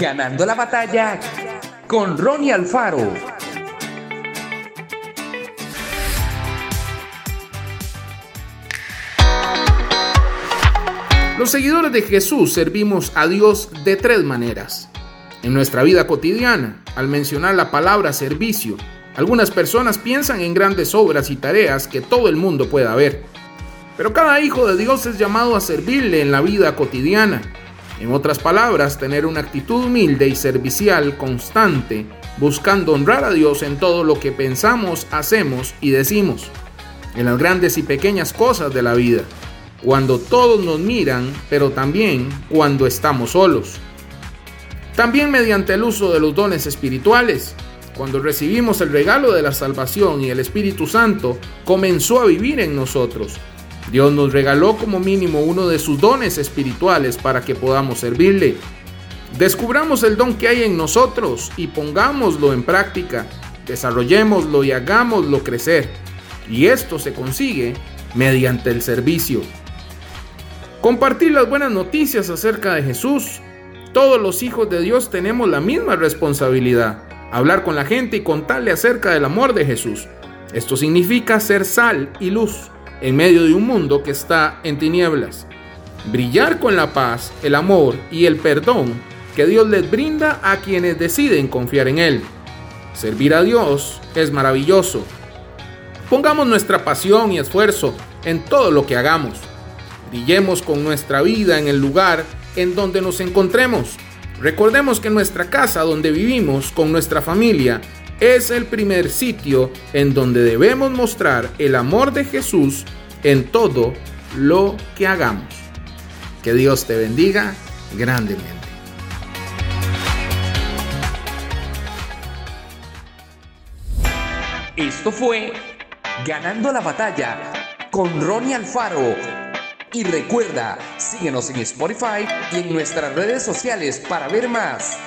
Ganando la batalla con Ronnie Alfaro. Los seguidores de Jesús servimos a Dios de tres maneras. En nuestra vida cotidiana, al mencionar la palabra servicio, algunas personas piensan en grandes obras y tareas que todo el mundo pueda ver. Pero cada hijo de Dios es llamado a servirle en la vida cotidiana. En otras palabras, tener una actitud humilde y servicial constante, buscando honrar a Dios en todo lo que pensamos, hacemos y decimos, en las grandes y pequeñas cosas de la vida, cuando todos nos miran, pero también cuando estamos solos. También mediante el uso de los dones espirituales, cuando recibimos el regalo de la salvación y el Espíritu Santo comenzó a vivir en nosotros. Dios nos regaló como mínimo uno de sus dones espirituales para que podamos servirle. Descubramos el don que hay en nosotros y pongámoslo en práctica, desarrollémoslo y hagámoslo crecer. Y esto se consigue mediante el servicio. Compartir las buenas noticias acerca de Jesús. Todos los hijos de Dios tenemos la misma responsabilidad hablar con la gente y contarle acerca del amor de Jesús. Esto significa ser sal y luz en medio de un mundo que está en tinieblas. Brillar con la paz, el amor y el perdón que Dios les brinda a quienes deciden confiar en Él. Servir a Dios es maravilloso. Pongamos nuestra pasión y esfuerzo en todo lo que hagamos. Brillemos con nuestra vida en el lugar en donde nos encontremos Recordemos que nuestra casa donde vivimos con nuestra familia es el primer sitio en donde debemos mostrar el amor de Jesús en todo lo que hagamos. Que Dios te bendiga grandemente. Esto fue Ganando la batalla con Ronnie Alfaro y recuerda, síguenos en Spotify y en nuestras redes sociales para ver más.